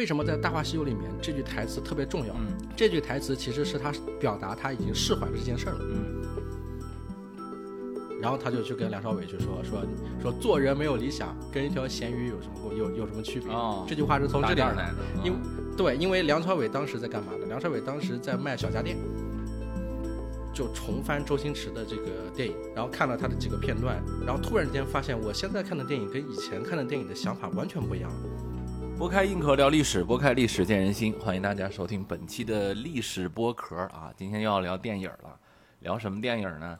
为什么在《大话西游》里面这句台词特别重要？嗯这句台词其实是他表达他已经释怀了这件事儿了。嗯然后他就去跟梁朝伟去说说说做人没有理想，跟一条咸鱼有什么有有什么区别？哦这句话是从这里来的。因嗯对，因为梁朝伟当时在干嘛呢？梁朝伟当时在卖小家电，就重翻周星驰的这个电影，然后看了他的几个片段，然后突然之间发现，我现在看的电影跟以前看的电影的想法完全不一样了。拨开硬壳聊历史，拨开历史见人心，欢迎大家收听本期的历史剥壳啊！今天又要聊电影了，聊什么电影呢？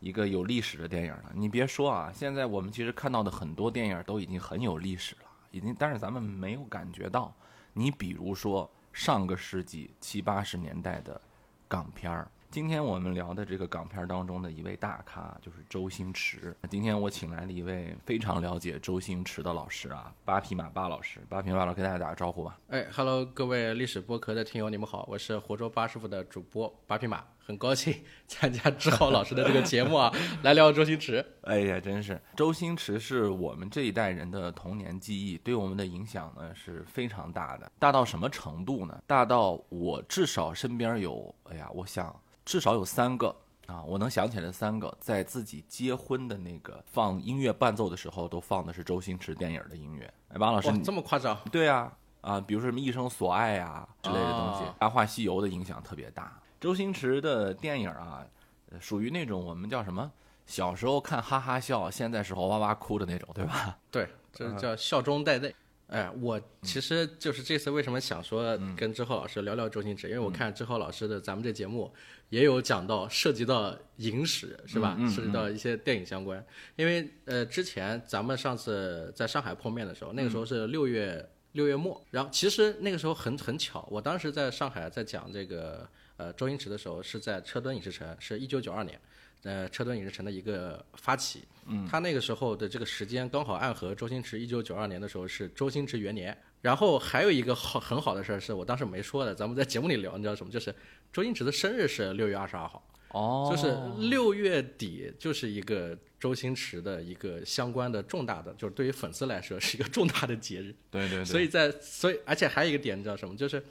一个有历史的电影了。你别说啊，现在我们其实看到的很多电影都已经很有历史了，已经，但是咱们没有感觉到。你比如说上个世纪七八十年代的港片儿。今天我们聊的这个港片儿当中的一位大咖就是周星驰。今天我请来了一位非常了解周星驰的老师啊，八匹马八老师。八匹马老师给大家打个招呼吧。哎，Hello，各位历史播客的听友，你们好，我是活捉八师傅的主播八匹马，很高兴参加志浩老师的这个节目啊，来聊周星驰。哎呀，真是周星驰是我们这一代人的童年记忆，对我们的影响呢是非常大的。大到什么程度呢？大到我至少身边有，哎呀，我想至少有三个啊，我能想起来三个，在自己结婚的那个放音乐伴奏的时候，都放的是周星驰电影的音乐。哎，王老师，你这么夸张？对啊，啊，比如说什么《一生所爱》啊之类的东西，哦大话西游》的影响特别大。周星驰的电影啊，呃属于那种我们叫什么？小时候看哈哈笑，现在时候哇哇哭的那种，对吧？对，这叫笑中带泪。哎，我其实就是这次为什么想说跟志浩老师聊聊周星驰，因为我看志浩老师的咱们这节目也有讲到涉及到影史是吧？涉及到一些电影相关。因为呃，之前咱们上次在上海碰面的时候，那个时候是六月六月末，然后其实那个时候很很巧，我当时在上海在讲这个呃周星驰的时候，是在车墩影视城，是一九九二年。呃，车墩影视城的一个发起，嗯，他那个时候的这个时间刚好暗合周星驰一九九二年的时候是周星驰元年，然后还有一个好很好的事儿是我当时没说的，咱们在节目里聊，你知道什么？就是周星驰的生日是六月二十二号，哦就是六月底就是一个周星驰的一个相关的重大的，就是对于粉丝来说是一个重大的节日。对对对，所以在所以而且还有一个点，你知道什么？就是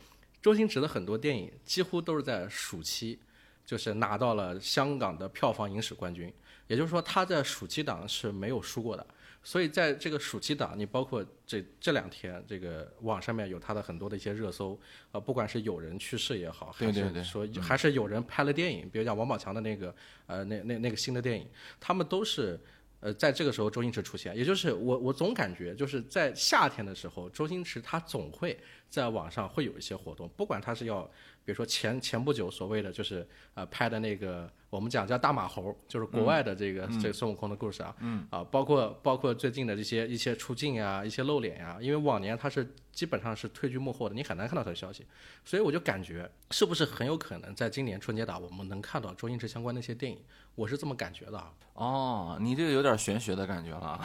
周星驰的很多电影几乎都是在暑期，就是拿到了香港的票房影史冠军。也就是说，他在暑期档是没有输过的。所以在这个暑期档，你包括这这两天，这个网上面有他的很多的一些热搜，呃，不管是有人去世也好，还对对对是说还是有人拍了电影，比如讲王宝强的那个呃那那那个新的电影，他们都是呃在这个时候周星驰出现，也就是我我总感觉就是在夏天的时候，周星驰他总会在网上会有一些活动，不管他是要比如说前前不久所谓的就是呃拍的那个我们讲叫大马猴，就是国外的这个、这个孙悟空的故事啊，嗯。啊包括包括最近的这些一些出镜啊，一些露脸呀、因为往年他是基本上是退居幕后的，你很难看到他的消息，所以我就感觉是不是很有可能在今年春节档我们能看到周星驰相关的一些电影，我是这么感觉的啊。哦，你这个有点玄学的感觉了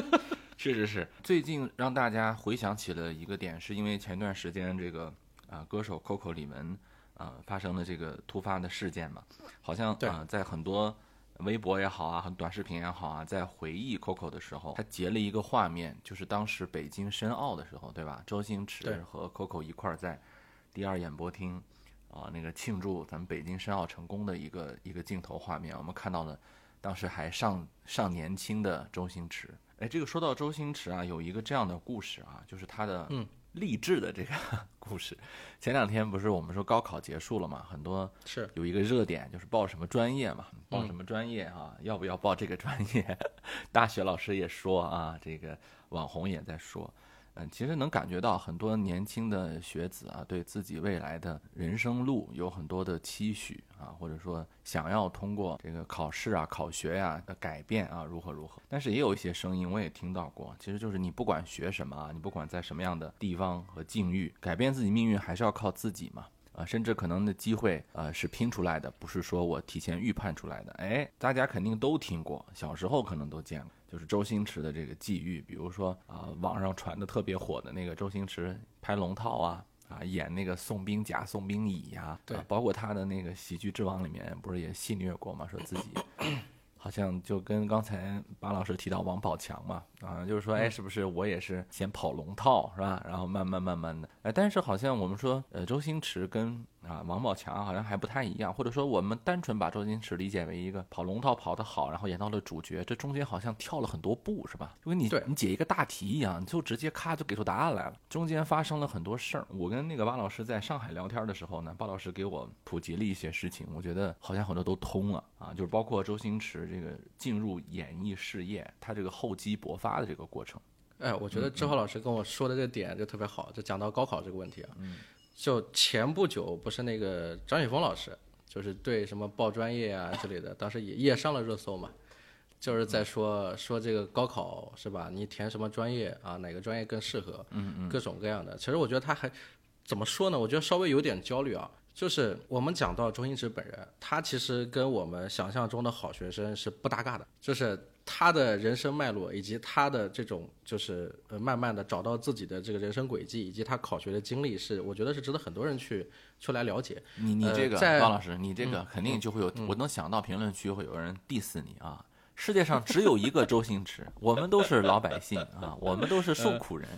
啊。是是是，最近让大家回想起了一个点，是因为前段时间这个啊、歌手 Coco 李玟啊、发生的这个突发的事件嘛，好像对啊、在很多微博也好啊，很短视频也好啊，在回忆 Coco 的时候，他截了一个画面，就是当时北京申奥的时候，对吧？周星驰和 Coco 一块儿在第二演播厅啊、那个庆祝咱们北京申奥成功的一个一个镜头画面，我们看到了当时还尚尚年轻的周星驰。哎，这个说到周星驰啊，有一个这样的故事啊，就是他的嗯励志的这个 故事。前两天不是我们说高考结束了嘛，很多是有一个热点就是报什么专业嘛，报什么专业啊，要不要报这个专业？大学老师也说啊，这个网红也在说。嗯，其实能感觉到很多年轻的学子啊，对自己未来的人生路有很多的期许啊，或者说想要通过这个考试啊、考学呀、的改变啊，如何如何。但是也有一些声音我也听到过，其实就是你不管学什么啊，你不管在什么样的地方和境遇，改变自己命运还是要靠自己嘛。啊，甚至可能的机会，呃，是拼出来的，不是说我提前预判出来的。哎，大家肯定都听过，小时候可能都见过，就是周星驰的这个际遇，比如说啊、网上传的特别火的那个周星驰拍龙套啊，啊，演那个宋兵甲、宋兵乙呀、对啊包括他的那个《喜剧之王》里面，不是也戏虐过吗？说自己 好像就跟刚才巴老师提到王宝强嘛，啊，就是说，哎，是不是我也是先跑龙套是吧？然后慢慢慢慢的，哎，但是好像我们说，呃，周星驰跟啊王宝强好像还不太一样，或者说我们单纯把周星驰理解为一个跑龙套跑得好，然后演到了主角，这中间好像跳了很多步是吧？就跟你你解一个大题一样，你就直接咔就给出答案来了，中间发生了很多事儿。我跟那个巴老师在上海聊天的时候呢，巴老师给我普及了一些事情，我觉得好像很多都通了啊，就是包括周星驰。这个进入演艺事业，他这个厚积薄发的这个过程，哎，我觉得志浩老师跟我说的这个点就特别好，就讲到高考这个问题啊。嗯，就前不久不是那个张雪峰老师，就是对什么报专业啊之类的，当时也也上了热搜嘛，就是在说说这个高考是吧？你填什么专业啊？哪个专业更适合？嗯嗯，各种各样的。其实我觉得他还怎么说呢？我觉得稍微有点焦虑啊。就是我们讲到周星驰本人，他其实跟我们想象中的好学生是不搭嘎的。就是他的人生脉络，以及他的这种，就是呃，慢慢的找到自己的这个人生轨迹，以及他考学的经历，是我觉得是值得很多人去去来了解。你你这个方老师，你这个肯定就会有，我能想到评论区会有人 diss 你啊。世界上只有一个周星驰，我们都是老百姓啊，我们都是受苦人。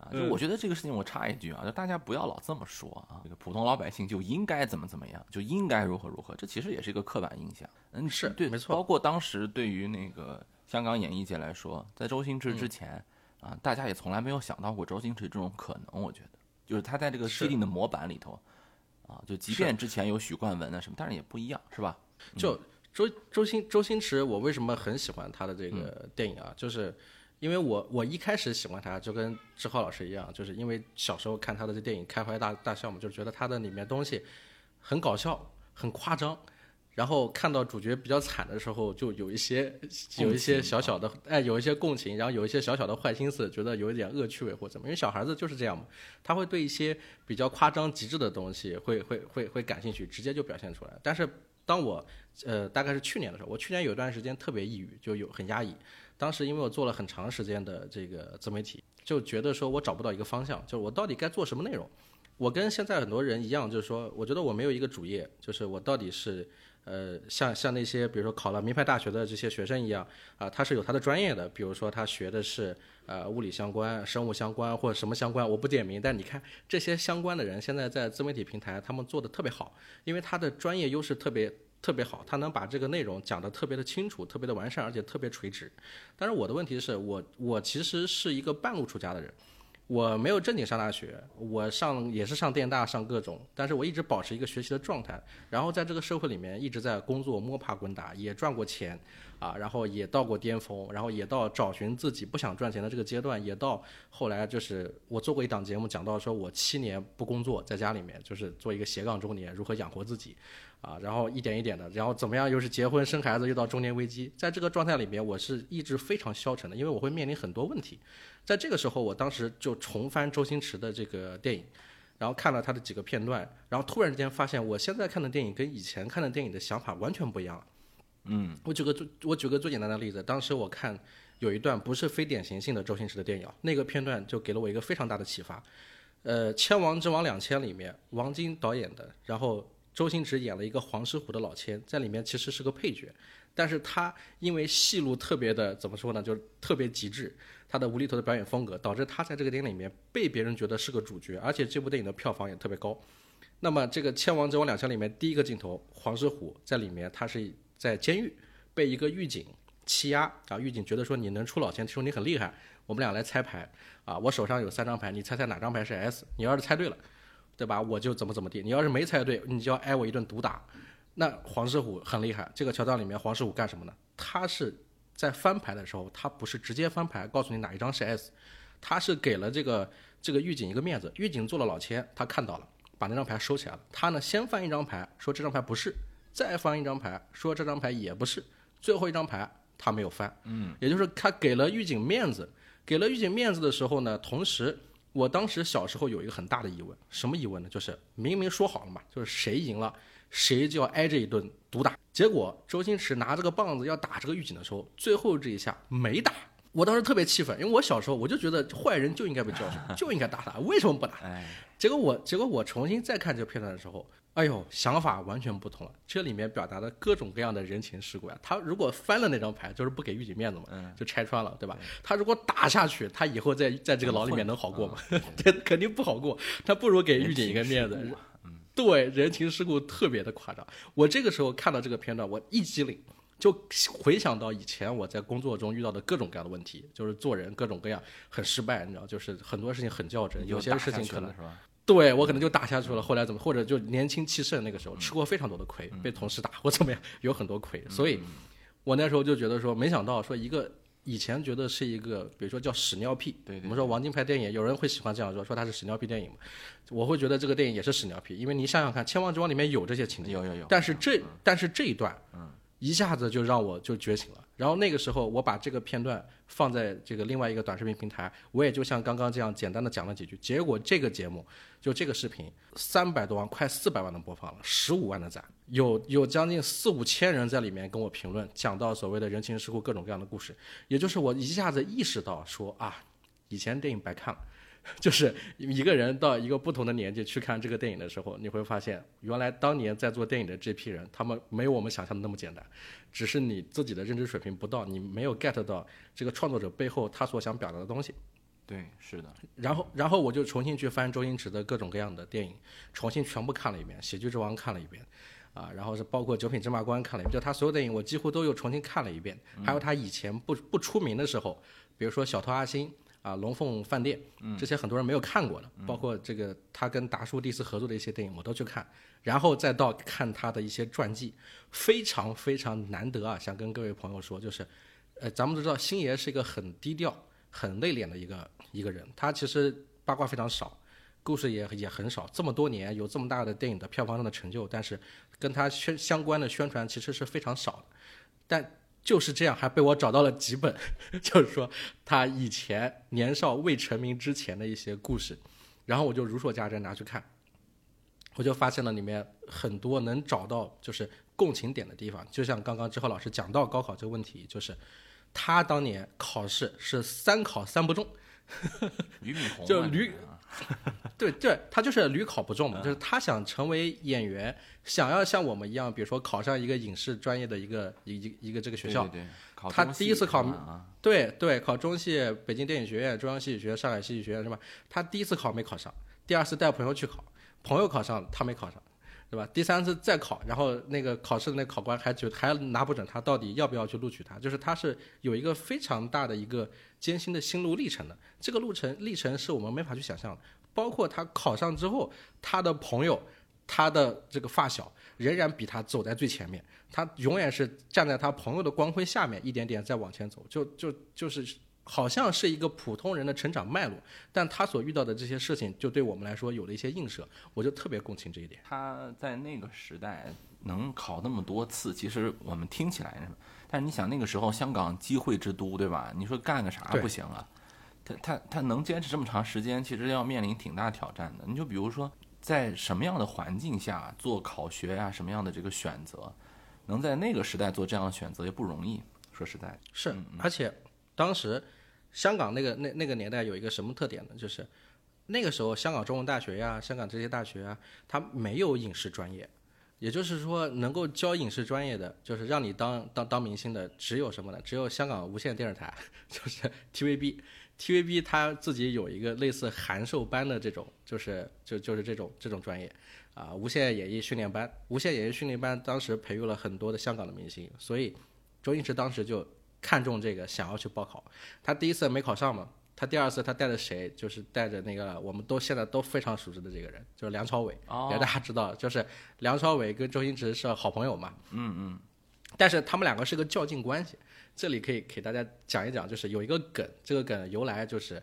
啊，就我觉得这个事情，我插一句啊，就大家不要老这么说啊，这个普通老百姓就应该怎么怎么样，就应该如何如何，这其实也是一个刻板印象。嗯，是对，没错。包括当时对于那个香港演艺界来说，在周星驰之前啊，大家也从来没有想到过周星驰这种可能。我觉得，就是他在这个既定的模板里头，啊，就即便之前有许冠文啊什么，但是也不一样，是吧？就周周星周星驰，我为什么很喜欢他的这个电影啊？就是。因为我我一开始喜欢他，就跟志浩老师一样，就是因为小时候看他的这电影开怀大大笑嘛，就是觉得他的里面东西很搞笑、很夸张，然后看到主角比较惨的时候，就有一些有一些小小的哎，有一些共情，然后有一些小小的坏心思，觉得有一点恶趣味或怎么，因为小孩子就是这样嘛，他会对一些比较夸张极致的东西会会会会感兴趣，直接就表现出来。但是当我呃大概是去年的时候，我去年有一段时间特别抑郁，就有很压抑。当时因为我做了很长时间的这个自媒体，就觉得说我找不到一个方向，就是我到底该做什么内容。我跟现在很多人一样，就是说，我觉得我没有一个主业，就是我到底是，呃，像像那些比如说考了名牌大学的这些学生一样，啊，他是有他的专业的，比如说他学的是呃物理相关、生物相关或者什么相关，我不点名。但你看这些相关的人，现在在自媒体平台他们做的特别好，因为他的专业优势特别。特别好，他能把这个内容讲得特别的清楚，特别的完善，而且特别垂直。但是我的问题是我，我其实是一个半路出家的人，我没有正经上大学，我上也是上电大，上各种，但是我一直保持一个学习的状态。然后在这个社会里面一直在工作，摸爬滚打，也赚过钱，啊，然后也到过巅峰，然后也到找寻自己不想赚钱的这个阶段，也到后来就是我做过一档节目，讲到说我七年不工作，在家里面就是做一个斜杠中年，如何养活自己。啊，然后一点一点的，然后怎么样？又是结婚生孩子，又到中年危机，在这个状态里面，我是一直非常消沉的，因为我会面临很多问题。在这个时候，我当时就重翻周星驰的这个电影，然后看了他的几个片段，然后突然之间发现，我现在看的电影跟以前看的电影的想法完全不一样了。嗯，我举个最我举个最简单的例子，当时我看有一段不是非典型性的周星驰的电影，那个片段就给了我一个非常大的启发。呃，《千王之王两千》里面，王晶导演的，然后。周星驰演了一个黄狮虎的老千，在里面其实是个配角，但是他因为戏路特别的怎么说呢，就是特别极致，他的无厘头的表演风格，导致他在这个电影里面被别人觉得是个主角，而且这部电影的票房也特别高。那么这个《千王之王两千》里面第一个镜头，黄狮虎在里面，他是在监狱被一个狱警欺压啊，狱警觉得说你能出老千，说你很厉害，我们俩来猜牌啊，我手上有三张牌，你猜猜哪张牌是 S，你要是猜对了。对吧？我就怎么怎么地。你要是没猜对，你就要挨我一顿毒打。那黄狮虎很厉害。这个桥段里面，黄狮虎干什么呢？他是在翻牌的时候，他不是直接翻牌告诉你哪一张是 S，他是给了这个这个狱警一个面子。狱警做了老千，他看到了，把那张牌收起来了。他呢，先翻一张牌，说这张牌不是；再翻一张牌，说这张牌也不是。最后一张牌他没有翻。嗯，也就是他给了狱警面子。给了狱警面子的时候呢，同时。我当时小时候有一个很大的疑问，什么疑问呢？就是明明说好了嘛，就是谁赢了，谁就要挨这一顿毒打。结果周星驰拿这个棒子要打这个狱警的时候，最后这一下没打。我当时特别气愤，因为我小时候我就觉得坏人就应该被教训，就应该打他，为什么不打？结果我结果我重新再看这个片段的时候，哎呦，想法完全不同了。这里面表达的各种各样的人情世故呀，他如果翻了那张牌，就是不给狱警面子嘛，嗯就拆穿了，对吧？他如果打下去，他以后在在这个牢里面能好过吗？这肯定不好过。他不如给狱警一个面子对，人情世故特别的夸张。我这个时候看到这个片段，我一激灵，就回想到以前我在工作中遇到的各种各样的问题，就是做人各种各样很失败，你知道，就是很多事情很较真，有些事情可能是吧？对我可能就打下去了，后来怎么或者就年轻气盛，那个时候吃过非常多的亏，嗯被同事打或怎么样，有很多亏，所以我那时候就觉得说，没想到说一个以前觉得是一个，比如说叫屎尿屁，我们说王晶拍电影，有人会喜欢这样说，说它是屎尿屁电影嘛，我会觉得这个电影也是屎尿屁，因为你想想看，《千王之王》里面有这些情节，有有有，但是这但是这一段，一下子就让我就觉醒了。然后那个时候，我把这个片段放在这个另外一个短视频平台，我也就像刚刚这样简单的讲了几句。结果这个节目就这个视频，三百多万，快四百万的播放了，十五万的赞，有有将近四五千人在里面跟我评论，讲到所谓的人情世故各种各样的故事。也就是我一下子意识到说啊，以前电影白看了。就是一个人到一个不同的年纪去看这个电影的时候，你会发现，原来当年在做电影的这批人，他们没有我们想象的那么简单，只是你自己的认知水平不到，你没有 get 到这个创作者背后他所想表达的东西。对，是的，然后，然后我就重新去翻周星驰的各种各样的电影，重新全部看了一遍，《喜剧之王》看了一遍，啊，然后是包括《九品芝麻官》看了一遍，就他所有电影我几乎都又重新看了一遍，还有他以前不不出名的时候，比如说《小偷阿星》啊，《龙凤饭店》这些很多人没有看过的，包括这个他跟达叔第一次合作的一些电影我都去看，然后再到看他的一些传记，非常非常难得啊！想跟各位朋友说，就是，呃，咱们都知道星爷是一个很低调、很内敛的一个一个人，他其实八卦非常少，故事也也很少。这么多年有这么大的电影的票房上的成就，但是跟他宣相关的宣传其实是非常少的。但就是这样，还被我找到了几本，就是说他以前年少未成名之前的一些故事，然后我就如数家珍拿去看，我就发现了里面很多能找到就是共情点的地方。就像刚刚志浩老师讲到高考这个问题，就是他当年考试是三考三不中。俞敏洪就驴嘛这是啊 对对，他就是屡考不中嘛，就是他想成为演员，想要像我们一样，比如说考上一个影视专业的一个一一一个这个学校，对对对他第一次考对对，考中戏、北京电影学院、中央戏剧学院、上海戏剧学院是吧？他第一次考没考上，第二次带朋友去考，朋友考上了，他没考上，对吧？第三次再考，然后那个考试的那考官还觉还拿不准他到底要不要去录取他，就是他是有一个非常大的一个艰辛的心路历程的，这个路程历程是我们没法去想象的。包括他考上之后，他的朋友、他的这个发小仍然比他走在最前面，他永远是站在他朋友的光辉下面，一点点在往前走，就就就是好像是一个普通人的成长脉络，但他所遇到的这些事情，就对我们来说有了一些映射，我就特别共情这一点。他在那个时代能考那么多次，其实我们听起来，但是你想那个时候香港机会之都，对吧？你说干个啥不行啊？他他他能坚持这么长时间，其实要面临挺大挑战的。你就比如说，在什么样的环境下做考学呀、什么样的这个选择，能在那个时代做这样的选择也不容易。说实在的，是，而且当时香港那个那那个年代有一个什么特点呢？就是那个时候香港中文大学呀、香港这些大学啊，它没有影视专业，也就是说能够教影视专业的，就是让你当当当明星的，只有什么呢？只有香港无线电视台，就是 TVB。TVB 它自己有一个类似函授班的这种，就是就就是这种这种专业，啊，无线演艺训练班，无线演艺训练班当时培育了很多的香港的明星，所以周星驰当时就看中这个，想要去报考。他第一次没考上嘛，他第二次他带着谁？就是带着那个我们都现在都非常熟知的这个人，就是梁朝伟。哦也大家知道，就是梁朝伟跟周星驰是好朋友嘛。嗯嗯。但是他们两个是个较劲关系，这里可以给大家讲一讲，就是有一个梗，这个梗由来就是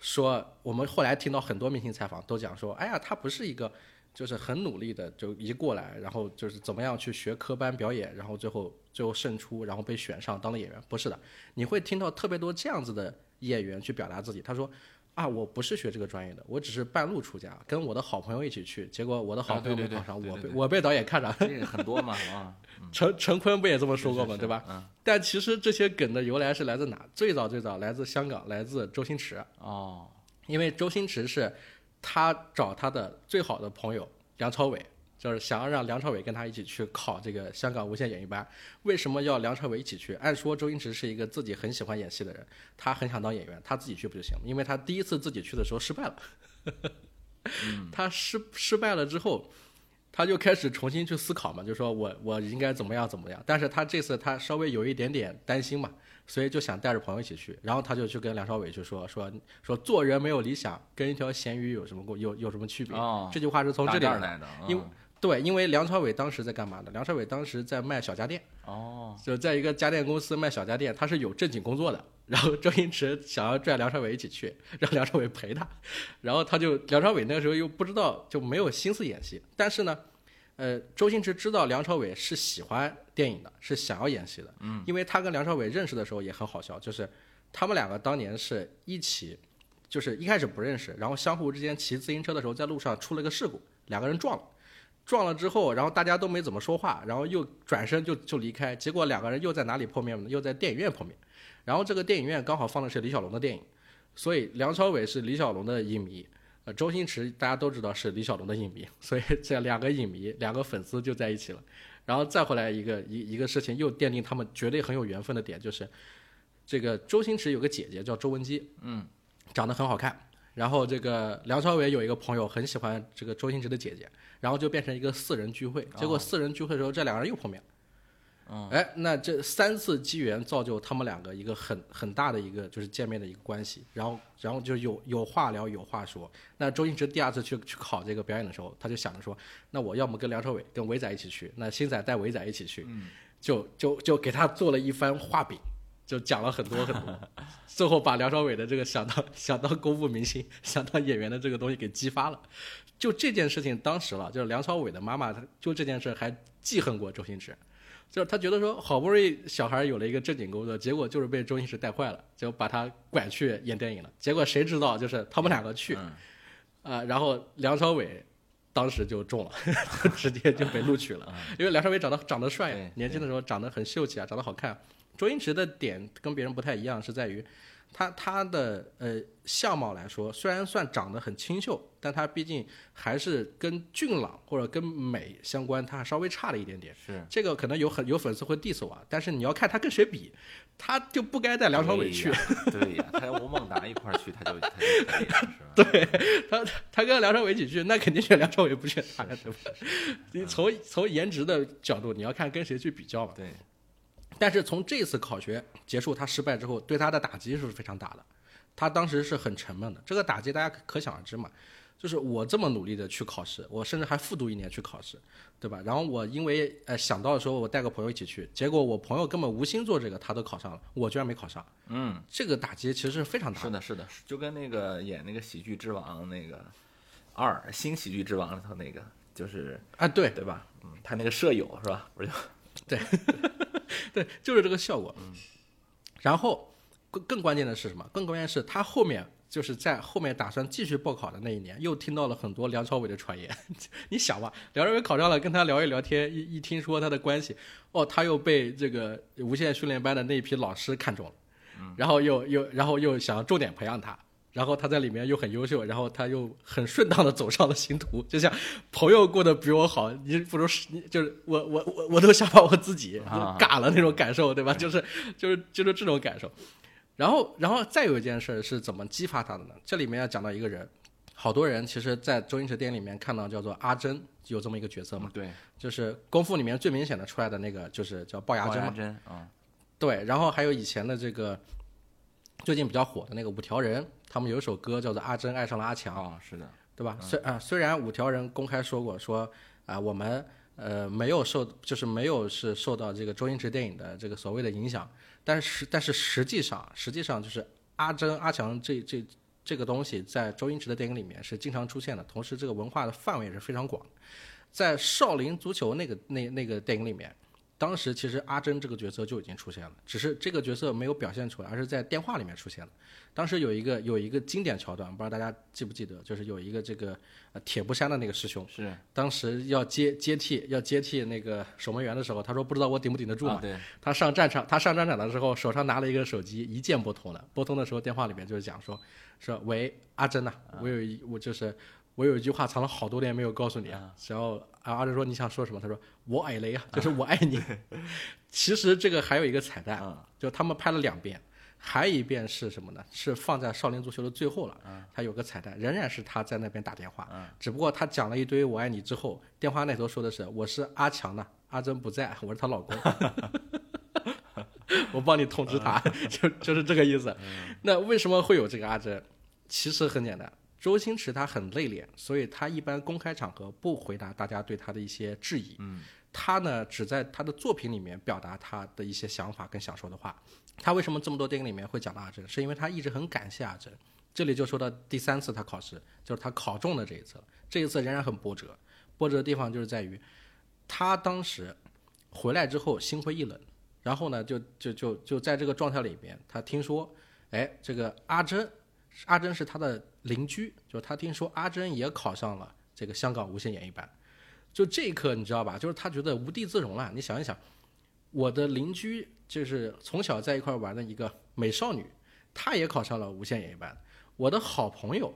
说，我们后来听到很多明星采访都讲说，哎呀，他不是一个就是很努力的，就一过来，然后就是怎么样去学科班表演，然后最后最后胜出，然后被选上当了演员，不是的，你会听到特别多这样子的演员去表达自己，他说。啊，我不是学这个专业的，我只是半路出家，跟我的好朋友一起去，结果我的好朋友没考上，我被我被导演看上，这个很多嘛啊，陈陈坤不也这么说过吗？对吧？嗯，但其实这些梗的由来是来自哪？最早最早来自香港，来自周星驰，哦，因为周星驰是他找他的最好的朋友梁朝伟就是想要让梁朝伟跟他一起去考这个香港无线演艺班。为什么要梁朝伟一起去？按说周星驰是一个自己很喜欢演戏的人，他很想当演员，他自己去不就行了？因为他第一次自己去的时候失败了，他失失败了之后。他就开始重新去思考嘛，就说我我应该怎么样怎么样。但是他这次他稍微有一点点担心嘛，所以就想带着朋友一起去。然后他就去跟梁朝伟去说说说做人没有理想，跟一条咸鱼有什么过有有什么区别？这句话是从这里来的。因为对，因为梁朝伟当时在干嘛呢？梁朝伟当时在卖小家电。哦。就在一个家电公司卖小家电，他是有正经工作的。然后周星驰想要拽梁朝伟一起去，让梁朝伟陪他，然后他就梁朝伟那个时候又不知道就没有心思演戏，但是呢，呃，周星驰知道梁朝伟是喜欢电影的，是想要演戏的，嗯，因为他跟梁朝伟认识的时候也很好笑，就是他们两个当年是一起，就是一开始不认识，然后相互之间骑自行车的时候在路上出了个事故，两个人撞了，撞了之后，然后大家都没怎么说话，然后又转身就就离开，结果两个人又在哪里碰面呢？又在电影院碰面。然后这个电影院刚好放的是李小龙的电影，所以梁朝伟是李小龙的影迷，呃，周星驰大家都知道是李小龙的影迷，所以 这两个影迷、两个粉丝就在一起了。然后再回来一个一一个事情，又奠定他们绝对很有缘分的点，就是这个周星驰有个姐姐叫周文姬，嗯，长得很好看。然后这个梁朝伟有一个朋友很喜欢这个周星驰的姐姐，然后就变成一个四人聚会。结果四人聚会的时候，这两个人又碰面。哎，那这三次机缘造就他们两个一个很很大的一个就是见面的一个关系，然后然后就有有话聊有话说。那周星驰第二次去去考这个表演的时候，他就想着说，那我要么跟梁朝伟跟伟仔一起去，那星仔带伟仔一起去，就就就给他做了一番画饼，就讲了很多很多，最后把梁朝伟的这个想当 想当功夫明星、想当演员的这个东西给激发了。就这件事情，当时了，就是梁朝伟的妈妈，他就这件事还记恨过周星驰。就是他觉得说，好不容易小孩有了一个正经工作，结果就是被周星驰带坏了，就把他拐去演电影了。结果谁知道，就是他们两个去，啊，然后梁朝伟当时就中了，直接就被录取了。因为梁朝伟长得长得帅，年轻的时候长得很秀气啊，长得好看。周星驰的点跟别人不太一样，是在于。他他的呃相貌来说，虽然算长得很清秀，但他毕竟还是跟俊朗或者跟美相关，他还稍微差了一点点。是这个可能有很有粉丝会 diss 我，但是你要看他跟谁比，他就不该带梁朝伟去。对呀，他吴孟达一块儿去，他就他就 对他他跟梁朝伟一起去，那肯定选梁朝伟，不选他，对不对？你从从颜值的角度，你要看跟谁去比较嘛。对。但是从这次考学结束，他失败之后，对他的打击是非常大的。他当时是很沉闷的，这个打击大家可想而知嘛。就是我这么努力的去考试，我甚至还复读一年去考试，对吧？然后我因为呃想到的时候，我带个朋友一起去，结果我朋友根本无心做这个，他都考上了，我居然没考上。嗯，这个打击其实是非常大。是的，是的，就跟那个演那个《喜剧之王》那个二《新喜剧之王》里头那个，就是啊，对对吧？嗯，他那个舍友是吧？不是，对。对，就是这个效果。嗯，然后更更关键的是什么？更关键是他后面就是在后面打算继续报考的那一年，又听到了很多梁朝伟的传言。你想吧，梁朝伟考上了，跟他聊一聊天，一一听说他的关系，哦，他又被这个无线训练班的那一批老师看中了，然后又又然后又想要重点培养他。然后他在里面又很优秀，然后他又很顺当的走上了星途，就像朋友过得比我好，你不如你就是我我我我都想把我自己嘎了那种感受，对吧？就是就是就是这种感受。然后然后再有一件事是怎么激发他的呢？这里面要讲到一个人，好多人其实，在周星驰电影里面看到叫做阿珍，有这么一个角色嘛？对，就是功夫里面最明显的出来的那个，就是叫龅牙珍嘛。啊，对，然后还有以前的这个。最近比较火的那个五条人，他们有一首歌叫做《阿珍爱上了阿强》，啊，是的，对吧？虽啊，虽然五条人公开说过说啊，我们呃没有受，就是没有是受到这个周星驰电影的这个所谓的影响，但是但是实际上实际上就是阿珍阿强这这这个东西在周星驰的电影里面是经常出现的，同时这个文化的范围也是非常广，在少林足球那个那那个电影里面。当时其实阿珍这个角色就已经出现了，只是这个角色没有表现出来，而是在电话里面出现了。当时有一个有一个经典桥段，不知道大家记不记得，就是有一个这个呃铁布衫的那个师兄，是当时要接接替要接替那个守门员的时候，他说不知道我顶不顶得住嘛。对。他上战场，他上战场的时候手上拿了一个手机，一键拨通了。拨通的时候电话里面就是讲说，说喂阿珍呐，我有一我就是。我有一句话藏了好多年没有告诉你啊。然后啊，阿珍说你想说什么？他说我爱雷啊，就是我爱你。其实这个还有一个彩蛋，就他们拍了两遍，还一遍是什么呢？是放在《少林足球》的最后了。他有个彩蛋，仍然是他在那边打电话，只不过他讲了一堆我爱你之后，电话那头说的是我是阿强呢，阿珍不在，我是她老公。我帮你通知他，就就是这个意思。那为什么会有这个阿珍？其实很简单，周星驰他很内敛，所以他一般公开场合不回答大家对他的一些质疑。嗯，他呢只在他的作品里面表达他的一些想法跟想说的话。他为什么这么多电影里面会讲到阿珍？是因为他一直很感谢阿珍。这里就说到第三次他考试，就是他考中的这一次了。这一次仍然很波折，波折的地方就是在于，他当时回来之后心灰意冷。然后呢，就就就就在这个状态里边，他听说，哎，这个阿珍，阿珍是他的邻居，就是他听说阿珍也考上了这个香港无线演艺班，就这一刻你知道吧？就是他觉得无地自容了。你想一想，我的邻居就是从小在一块玩的一个美少女，她也考上了无线演艺班，我的好朋友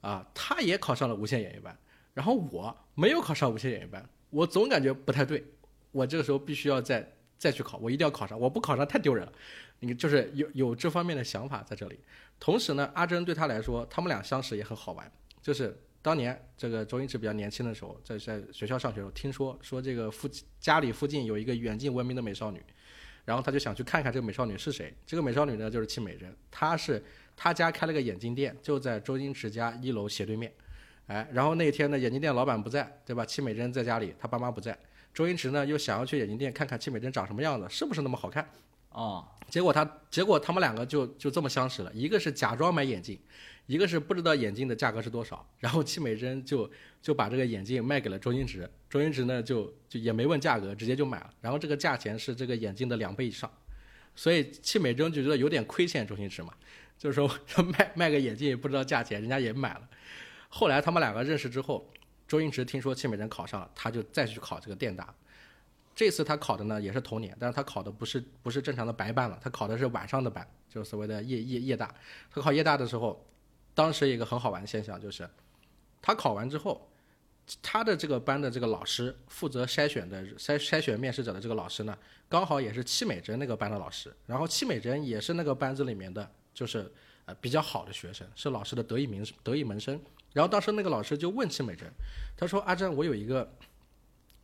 啊，他也考上了无线演艺班，然后我没有考上无线演艺班，我总感觉不太对，我这个时候必须要再。再去考，我一定要考上，我不考上太丢人了。你就是有有这方面的想法在这里。同时呢，阿珍对他来说，他们俩相识也很好玩。就是当年这个周星驰比较年轻的时候，在在学校上学的时候，听说说这个附家里附近有一个远近闻名的美少女，然后他就想去看看这个美少女是谁。这个美少女呢，就是戚美珍，她是他家开了个眼镜店，就在周星驰家一楼斜对面。哎，然后那天呢，眼镜店老板不在，对吧？戚美珍在家里，他爸妈不在。周星驰呢，又想要去眼镜店看看戚美珍长什么样子，是不是那么好看？哦，结果他，结果他们两个就就这么相识了。一个是假装买眼镜，一个是不知道眼镜的价格是多少。然后戚美珍就就把这个眼镜卖给了周星驰，周星驰呢就就也没问价格，直接就买了。然后这个价钱是这个眼镜的两倍以上，所以戚美珍就觉得有点亏欠周星驰嘛，就是说 卖卖个眼镜也不知道价钱，人家也买了。后来他们两个认识之后。周星驰听说戚美珍考上了，他就再去考这个电大。这次他考的呢也是同年，但是他考的不是不是正常的白班了，他考的是晚上的班，就是所谓的夜夜夜大。他考夜大的时候，当时一个很好玩的现象就是，他考完之后，他的这个班的这个老师负责筛选的筛筛选面试者的这个老师呢，刚好也是戚美珍那个班的老师，然后戚美珍也是那个班子里面的，就是呃比较好的学生，是老师的得意门得意门生。然后当时那个老师就问戚美珍，他说：“阿珍，我有一个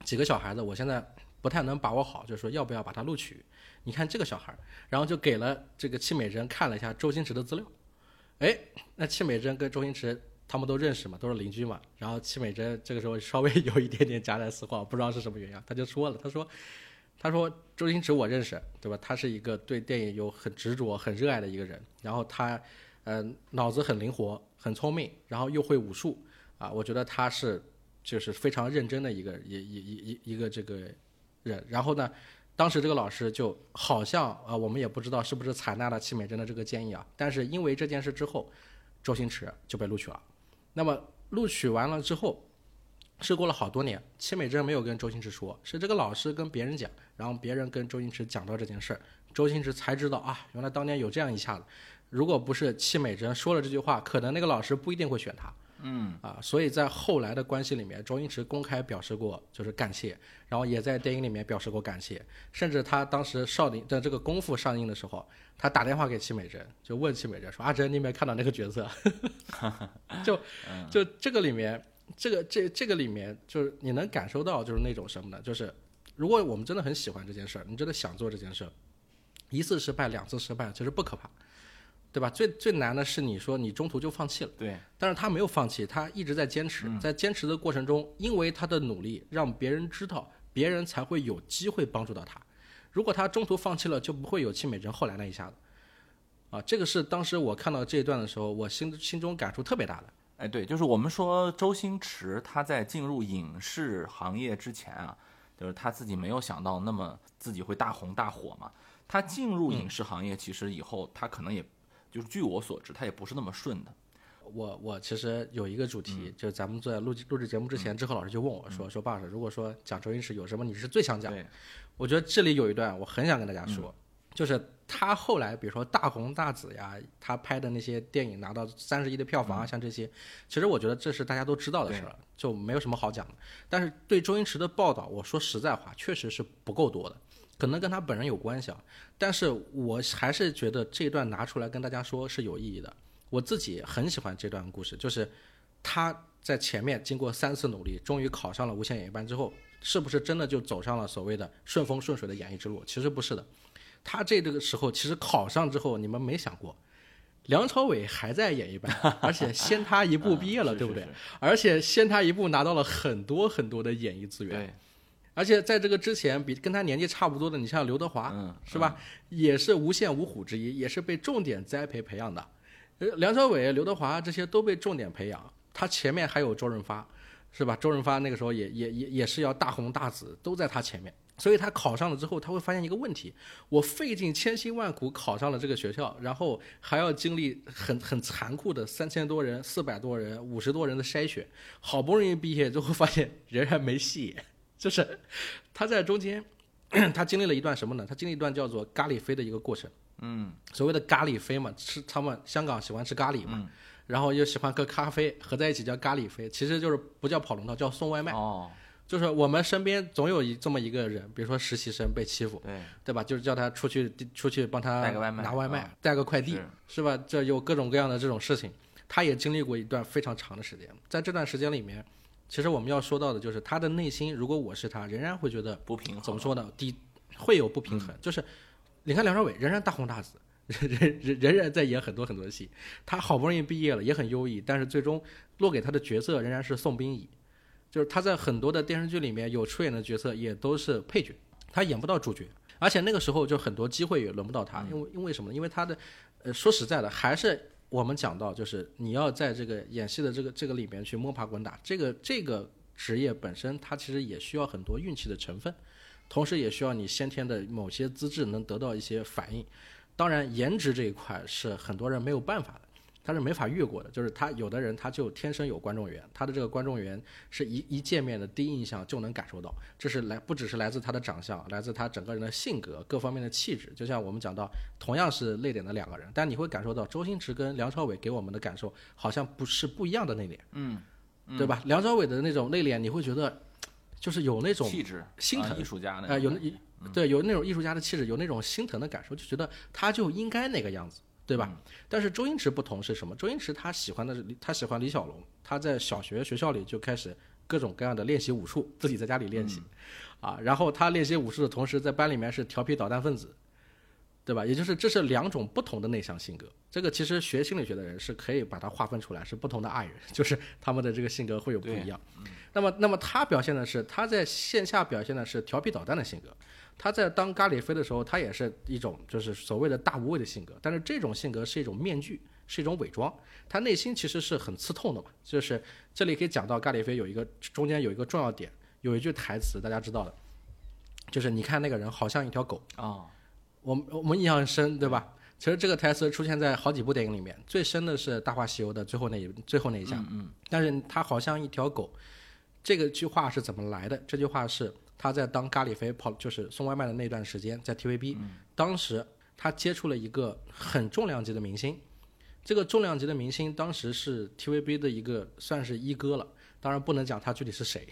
几个小孩子，我现在不太能把握好，就是说要不要把他录取？你看这个小孩。”然后就给了这个戚美珍看了一下周星驰的资料。哎，那戚美珍跟周星驰他们都认识嘛，都是邻居嘛。然后戚美珍这个时候稍微有一点点夹带私货，不知道是什么原因，他就说了，他说：“他说周星驰我认识，对吧？他是一个对电影有很执着、很热爱的一个人。然后他，嗯，脑子很灵活。”很聪明，然后又会武术，啊，我觉得他是就是非常认真的一个一一一一一个这个然后呢，当时这个老师就好像啊，我们也不知道是不是采纳了戚美珍的这个建议啊。但是因为这件事之后，周星驰就被录取了。那么录取完了之后，是过了好多年，戚美珍没有跟周星驰说，是这个老师跟别人讲，然后别人跟周星驰讲到这件事，周星驰才知道啊，原来当年有这样一下子。如果不是戚美珍说了这句话，可能那个老师不一定会选他。嗯啊，所以在后来的关系里面，周星驰公开表示过就是感谢，然后也在电影里面表示过感谢，甚至他当时少林的这个功夫上映的时候，他打电话给戚美珍，就问戚美珍说：“阿珍，你有没有看到那个角色？” 就就这个里面，这个这这个里面，就是你能感受到就是那种什么呢？就是如果我们真的很喜欢这件事儿，你真的想做这件事儿，一次失败，两次失败，其实不可怕。对吧？最最难的是你说你中途就放弃了，对。但是他没有放弃，他一直在坚持，在坚持的过程中，因为他的努力，让别人知道，别人才会有机会帮助到他。如果他中途放弃了，就不会有戚美珍后来那一下子。啊，这个是当时我看到这一段的时候，我心心中感触特别大的。哎，对，就是我们说周星驰他在进入影视行业之前啊，就是他自己没有想到那么自己会大红大火嘛。他进入影视行业，其实以后他可能也。就是据我所知，他也不是那么顺的。我我其实有一个主题，就是咱们在录录制节目之前，志贺老师就问我说：“说爸爸，如果说讲周星驰有什么你是最想讲？”我觉得这里有一段我很想跟大家说，就是他后来比如说大红大紫呀，他拍的那些电影拿到三十亿的票房嗯。啊，像这些，其实我觉得这是大家都知道的事儿了，就没有什么好讲的。但是对周星驰的报道，我说实在话，确实是不够多的，可能跟他本人有关系啊。但是我还是觉得这段拿出来跟大家说是有意义的。我自己很喜欢这段故事，就是他在前面经过三次努力，终于考上了无线演艺班之后，是不是真的就走上了所谓的顺风顺水的演艺之路？其实不是的。他这个时候其实考上之后，你们没想过，梁朝伟还在演艺班，而且先他一步毕业了，对不对？而且先他一步拿到了很多很多的演艺资源。对，而且在这个之前，比跟他年纪差不多的，你像刘德华，嗯，是吧？也是无线五虎之一，也是被重点栽培培养的。呃，梁朝伟、刘德华这些都被重点培养，他前面还有周润发，是吧？周润发那个时候也也也也是要大红大紫，都在他前面。所以他考上了之后，他会发现一个问题：我费尽千辛万苦考上了这个学校，然后还要经历很很残酷的三千多人、四百多人、五十多人的筛选，好不容易毕业之后，发现仍然没戏。就是他在中间，他经历了一段什么呢？他经历一段叫做咖喱飞的一个过程。嗯，所谓的咖喱飞嘛，吃他们香港喜欢吃咖喱嘛，嗯然后又喜欢喝咖啡，合在一起叫咖喱飞，其实就是不叫跑龙套，叫送外卖。哦，就是我们身边总有一这么一个人，比如说实习生被欺负，对，对吧？就是叫他出去出去帮他带个外卖拿外卖，啊带个快递，是是吧？这有各种各样的这种事情，他也经历过一段非常长的时间。在这段时间里面，其实我们要说到的就是他的内心，如果我是他，仍然会觉得不平衡，怎么说呢？第会有不平衡，就是你看梁朝伟仍然大红大紫，仍仍仍然在演很多很多的戏，他好不容易毕业了，也很优异，但是最终落给他的角色仍然是宋冰乙，就是他在很多的电视剧里面有出演的角色也都是配角，他演不到主角，而且那个时候就很多机会也轮不到他，因为因为什么呢？因为他的呃说实在的，还是我们讲到就是你要在这个演戏的这个这个里面去摸爬滚打，这个这个职业本身它其实也需要很多运气的成分。同时也需要你先天的某些资质能得到一些反应。当然，颜值这一块是很多人没有办法的，他是没法越过的。就是他有的人他就天生有观众缘，他的这个观众缘是一一见面的第一印象就能感受到，这是来不只是来自他的长相，来自他整个人的性格各方面的气质。就像我们讲到，同样是内敛的两个人，但你会感受到周星驰跟梁朝伟给我们的感受好像不是不一样的内敛，嗯，对吧？梁朝伟的那种内敛，你会觉得就是有那种气质，心疼啊艺术家那呃，有对有那种艺术家的气质，有那种心疼的感受，就觉得他就应该那个样子，对吧？但是周星驰不同是什么？周星驰他喜欢的是他喜欢李小龙，他在小学学校里就开始各种各样的练习武术，自己在家里练习，啊，然后他练习武术的同时，在班里面是调皮捣蛋分子。对吧？也就是这是两种不同的内向性格。这个其实学心理学的人是可以把它划分出来，是不同的爱人，就是他们的这个性格会有不一样。那么，那么他表现的是他在线下表现的是调皮捣蛋的性格，他在当咖喱飞的时候，他也是一种就是所谓的大无畏的性格，但是这种性格是一种面具，是一种伪装，他内心其实是很刺痛的嘛。就是这里可以讲到咖喱飞有一个中间有一个重要点，有一句台词大家知道的，就是你看那个人好像一条狗。哦，我们我们印象很深，对吧？其实这个台词出现在好几部电影里面，最深的是《大话西游》的最后那一最后那一下。嗯但是他好像一条狗，这个句话是怎么来的？这句话是他在当咖喱飞跑，就是送外卖的那段时间，在 TVB，、当时他接触了一个很重量级的明星，这个重量级的明星当时是 TVB 的一个算是一哥了，当然不能讲他具体是谁。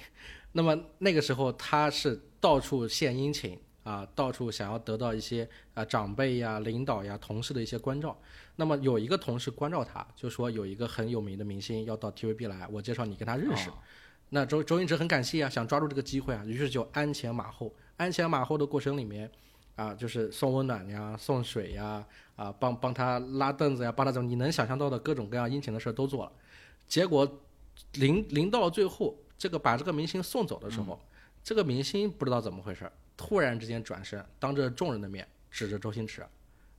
那么那个时候他是到处献殷勤啊，到处想要得到一些啊长辈呀、领导呀、同事的一些关照。那么有一个同事关照他，就说有一个很有名的明星要到 TVB 来，我介绍你跟他认识。那周周星驰很感谢啊，想抓住这个机会啊，于是就鞍前马后。鞍前马后的过程里面，啊，就是送温暖呀、送水呀，啊，帮帮他拉凳子呀，帮他怎么你能想象到的各种各样殷勤的事儿都做了。结果临临到最后，这个把这个明星送走的时候，这个明星不知道怎么回事，突然之间转身，当着众人的面指着周星驰，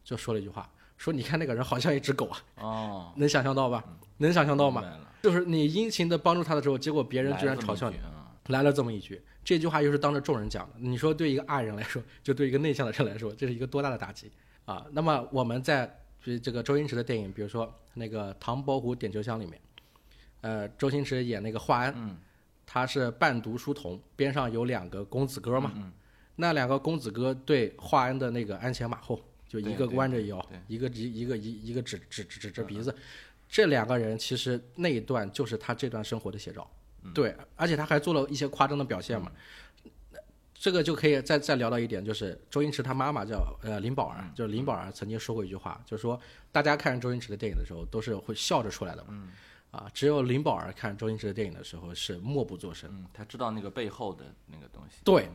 就说了一句话，说你看那个人好像一只狗啊，哦，能想象到吧？能想象到吗？就是你殷勤的帮助他的时候，结果别人居然嘲笑你来了这么一句，这句话又是当着众人讲的。你说对一个爱人来说，就对一个内向的人来说，这是一个多大的打击啊！那么我们在这这个周星驰的电影，比如说那个《唐伯虎点秋香》里面，呃，周星驰演那个华安，他是伴读书童，边上有两个公子哥嘛，那两个公子哥对华安的那个鞍前马后，就一个弯着腰，一个一一个一一个指指指指着鼻子，这两个人其实那一段就是他这段生活的写照。对，而且他还做了一些夸张的表现嘛。这个就可以再再聊到一点，就是周星驰他妈妈叫呃林宝儿，就是林宝儿曾经说过一句话，就是说大家看周星驰的电影的时候都是会笑着出来的嘛，啊，只有林宝儿看周星驰的电影的时候是默不作声。嗯，他知道那个背后的那个东西。对，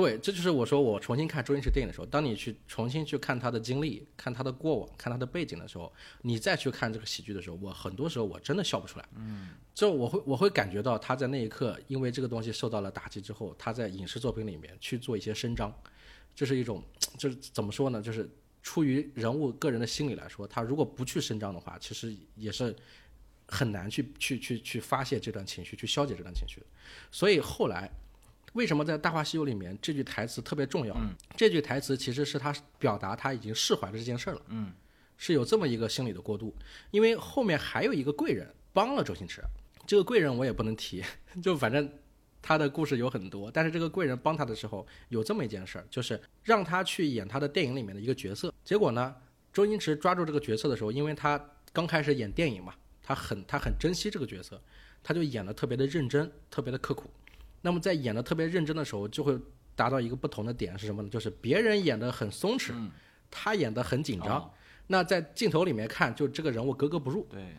对，这就是我说我重新看周星驰电影的时候，当你去重新去看他的经历、看他的过往、看他的背景的时候，你再去看这个喜剧的时候，我很多时候我真的笑不出来。嗯，就我会我会感觉到他在那一刻，因为这个东西受到了打击之后，他在影视作品里面去做一些伸张，这是一种就是怎么说呢？就是出于人物个人的心理来说，他如果不去伸张的话，其实也是很难去去去去发泄这段情绪，去消解这段情绪的。所以后来。为什么在《大话西游》里面这句台词特别重要？这句台词其实是他表达他已经释怀了这件事儿了。嗯，是有这么一个心理的过渡。因为后面还有一个贵人帮了周星驰，这个贵人我也不能提，就反正他的故事有很多。但是这个贵人帮他的时候有这么一件事儿，就是让他去演他的电影里面的一个角色。结果呢，周星驰抓住这个角色的时候，因为他刚开始演电影嘛，他很他很珍惜这个角色，他就演的特别的认真，特别的刻苦。那么在演的特别认真的时候，就会达到一个不同的点是什么呢？就是别人演的很松弛，他演的很紧张。那在镜头里面看，就这个人物格格不入。对，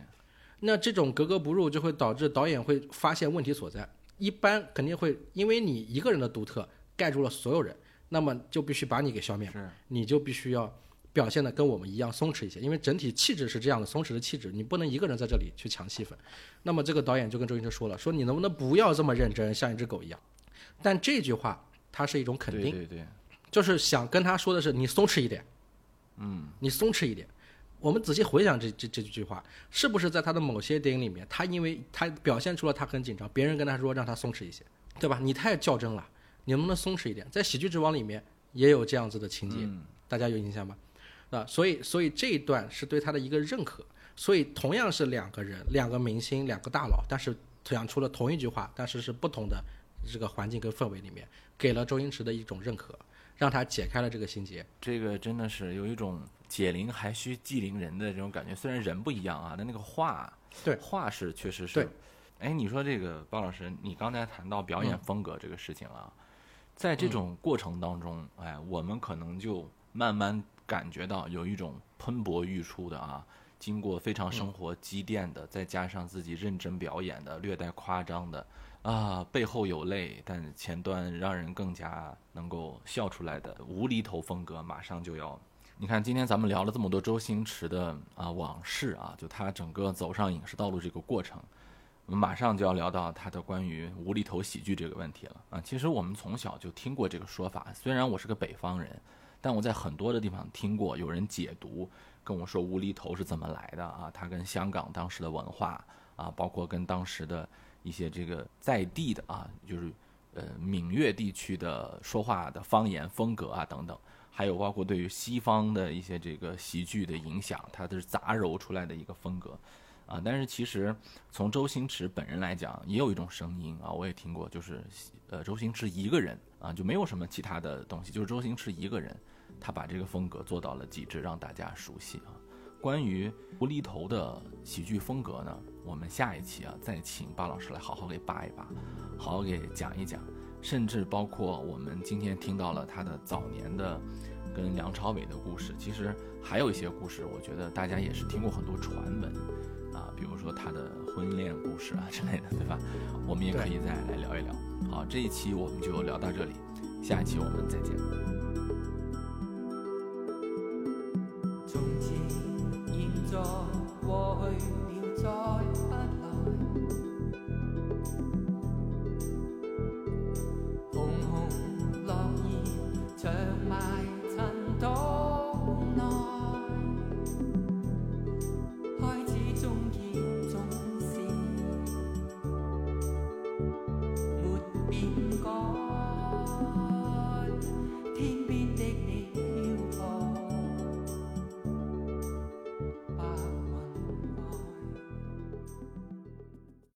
那这种格格不入就会导致导演会发现问题所在。一般肯定会因为你一个人的独特盖住了所有人，那么就必须把你给消灭，是你就必须要表现的跟我们一样松弛一些，因为整体气质是这样的，松弛的气质，你不能一个人在这里去抢戏份。那么这个导演就跟周星驰说了，说你能不能不要这么认真，像一只狗一样。但这句话它是一种肯定，对对对，就是想跟他说的是你松弛一点，嗯，你松弛一点。我们仔细回想这这这句话，是不是在他的某些电影里面，他因为他表现出了他很紧张，别人跟他说让他松弛一些，对吧？你太较真了，你能不能松弛一点？在《喜剧之王》里面也有这样子的情节，大家有印象吗？啊，所以所以这一段是对他的一个认可。所以同样是两个人，两个明星，两个大佬，但是讲出了同一句话，但是是不同的这个环境跟氛围里面，给了周星驰的一种认可，让他解开了这个心结。这个真的是有一种解铃还须系铃人的这种感觉。虽然人不一样啊，但那个话，对话是确实是对。哎，你说这个包老师，你刚才谈到表演风格这个事情了，在这种过程当中，哎，我们可能就慢慢感觉到有一种喷薄欲出的啊，经过非常生活积淀的，再加上自己认真表演的，略带夸张的啊，背后有泪，但前端让人更加能够笑出来的无厘头风格，马上就要。你看，今天咱们聊了这么多周星驰的啊往事啊，就他整个走上影视道路这个过程，我们马上就要聊到他的关于无厘头喜剧这个问题了啊。其实我们从小就听过这个说法，虽然我是个北方人，但我在很多的地方听过有人解读，跟我说无厘头是怎么来的啊，它跟香港当时的文化啊，包括跟当时的一些这个在地的啊，就是呃闽粤地区的说话的方言风格啊等等。还有包括对于西方的一些这个喜剧的影响，它都是杂糅出来的一个风格，啊，但是其实从周星驰本人来讲，也有一种声音啊，我也听过，就是呃周星驰一个人啊，就没有什么其他的东西，就是周星驰一个人，他把这个风格做到了极致，让大家熟悉啊。关于无厘头的喜剧风格呢，我们下一期啊再请巴老师来好好给扒一扒，好好给讲一讲。甚至包括我们今天听到了他的早年的跟梁朝伟的故事，其实还有一些故事，我觉得大家也是听过很多传闻啊，比如说他的婚恋故事啊之类的，对吧？我们也可以再来聊一聊。好，这一期我们就聊到这里，下一期我们再见。